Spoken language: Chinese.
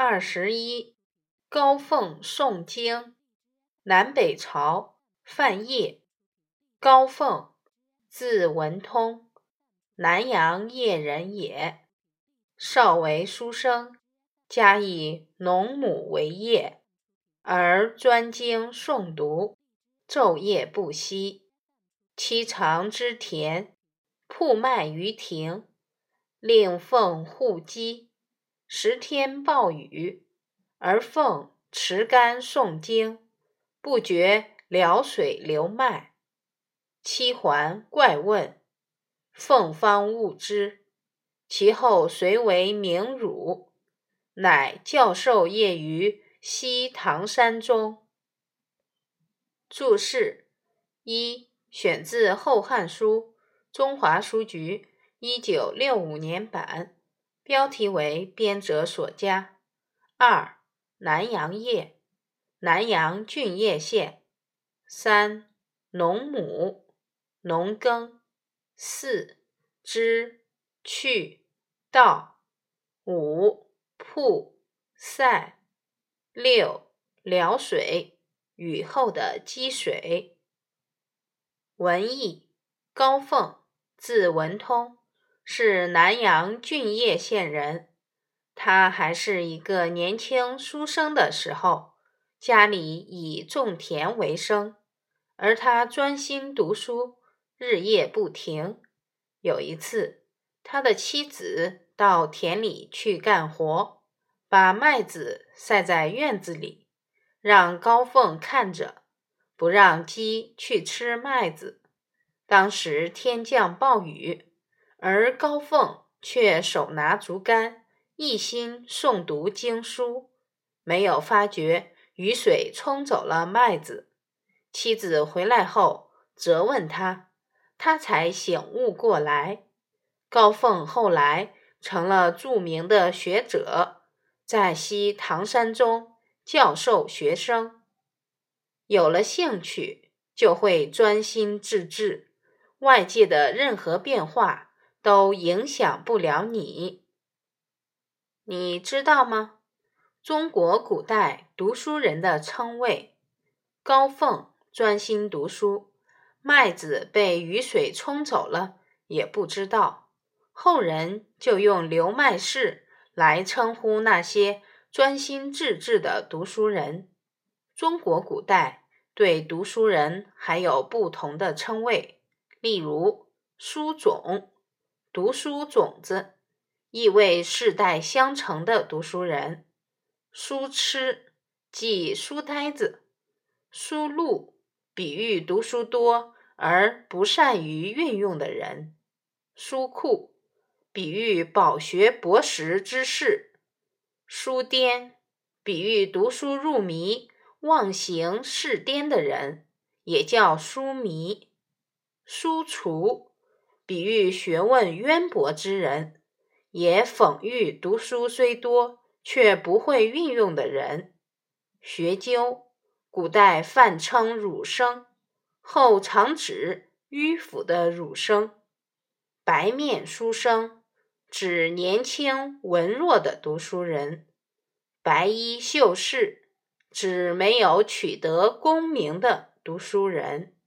二十一，高凤诵经。南北朝范晔。高凤，字文通，南阳邺人也。少为书生，家以农亩为业，而专精诵读，昼夜不息。其常织田，铺麦于庭，令凤护机。十天暴雨，而凤持竿诵经，不觉潦水流麦。七环怪问，凤方悟之。其后遂为名儒，乃教授业于西唐山中。注释一：选自《后汉书》，中华书局一九六五年版。标题为编者所加。二、南阳邺，南阳郡邺县。三、农母，农耕。四、织，去，道。五、铺，塞。六、潦水，雨后的积水。文艺，高凤，字文通。是南阳郡邺县人。他还是一个年轻书生的时候，家里以种田为生，而他专心读书，日夜不停。有一次，他的妻子到田里去干活，把麦子晒在院子里，让高凤看着，不让鸡去吃麦子。当时天降暴雨。而高凤却手拿竹竿，一心诵读经书，没有发觉雨水冲走了麦子。妻子回来后责问他，他才醒悟过来。高凤后来成了著名的学者，在西唐山中教授学生。有了兴趣，就会专心致志，外界的任何变化。都影响不了你，你知道吗？中国古代读书人的称谓，高凤专心读书，麦子被雨水冲走了也不知道。后人就用刘麦氏来称呼那些专心致志的读书人。中国古代对读书人还有不同的称谓，例如书种。读书种子，意味世代相承的读书人；书痴，即书呆子；书路，比喻读书多而不善于运用的人；书库，比喻饱学博识之士；书癫，比喻读书入迷、忘形事癫的人，也叫书迷；书橱。比喻学问渊博之人，也讽喻读书虽多却不会运用的人。学究，古代泛称儒生，后常指迂腐的儒生。白面书生，指年轻文弱的读书人。白衣秀士，指没有取得功名的读书人。